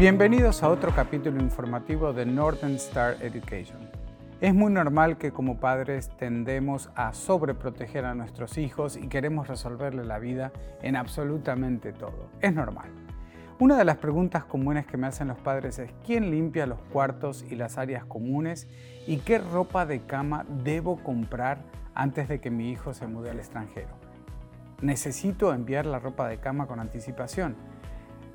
Bienvenidos a otro capítulo informativo de Northern Star Education. Es muy normal que como padres tendemos a sobreproteger a nuestros hijos y queremos resolverle la vida en absolutamente todo. Es normal. Una de las preguntas comunes que me hacen los padres es ¿quién limpia los cuartos y las áreas comunes? ¿Y qué ropa de cama debo comprar antes de que mi hijo se mude al extranjero? ¿Necesito enviar la ropa de cama con anticipación?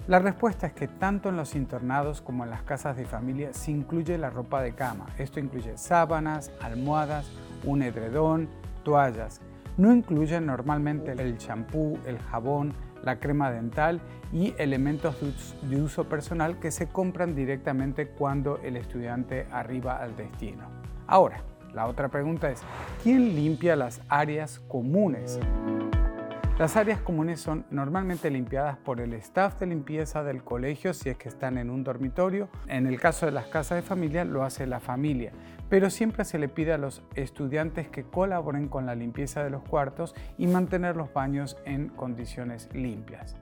La respuesta es que tanto en los internados como en las casas de familia se incluye la ropa de cama. Esto incluye sábanas, almohadas, un edredón, toallas. No incluyen normalmente el champú, el jabón, la crema dental y elementos de uso personal que se compran directamente cuando el estudiante arriba al destino. Ahora, la otra pregunta es, ¿quién limpia las áreas comunes? Las áreas comunes son normalmente limpiadas por el staff de limpieza del colegio si es que están en un dormitorio. En el caso de las casas de familia lo hace la familia, pero siempre se le pide a los estudiantes que colaboren con la limpieza de los cuartos y mantener los baños en condiciones limpias.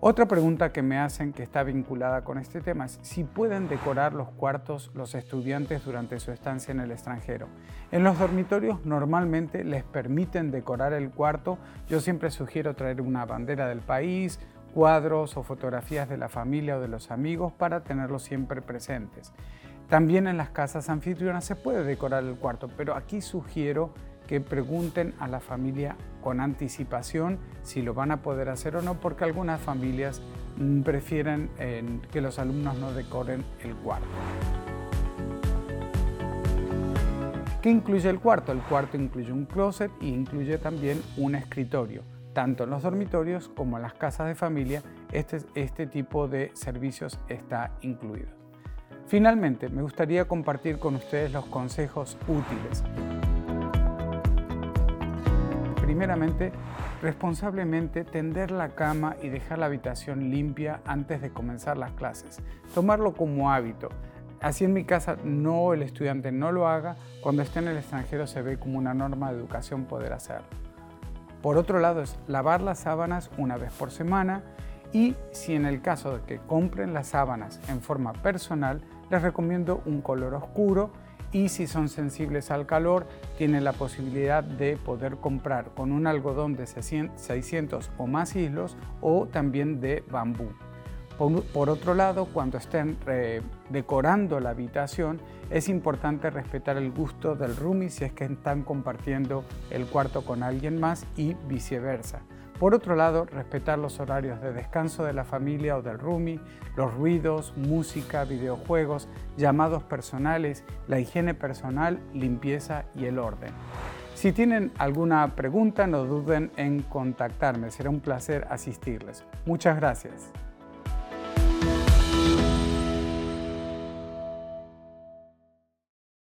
Otra pregunta que me hacen que está vinculada con este tema es si pueden decorar los cuartos los estudiantes durante su estancia en el extranjero. En los dormitorios normalmente les permiten decorar el cuarto. Yo siempre sugiero traer una bandera del país, cuadros o fotografías de la familia o de los amigos para tenerlos siempre presentes. También en las casas anfitrionas se puede decorar el cuarto, pero aquí sugiero que pregunten a la familia con anticipación si lo van a poder hacer o no, porque algunas familias mm, prefieren que los alumnos no decoren el cuarto. ¿Qué incluye el cuarto? El cuarto incluye un closet y incluye también un escritorio. Tanto en los dormitorios como en las casas de familia, este, este tipo de servicios está incluido. Finalmente, me gustaría compartir con ustedes los consejos útiles primeramente, responsablemente tender la cama y dejar la habitación limpia antes de comenzar las clases. Tomarlo como hábito. Así en mi casa no el estudiante no lo haga, cuando esté en el extranjero se ve como una norma de educación poder hacerlo. Por otro lado es lavar las sábanas una vez por semana y si en el caso de que compren las sábanas en forma personal, les recomiendo un color oscuro y si son sensibles al calor, tienen la posibilidad de poder comprar con un algodón de 600 o más hilos o también de bambú. Por, otro lado, cuando estén decorando la habitación, es importante respetar el gusto del roomie si es que están compartiendo el cuarto con alguien más y viceversa. Por otro lado, respetar los horarios de descanso de la familia o del roomie, los ruidos, música, videojuegos, llamados personales, la higiene personal, limpieza y el orden. Si tienen alguna pregunta, no duden en contactarme. Será un placer asistirles. Muchas gracias.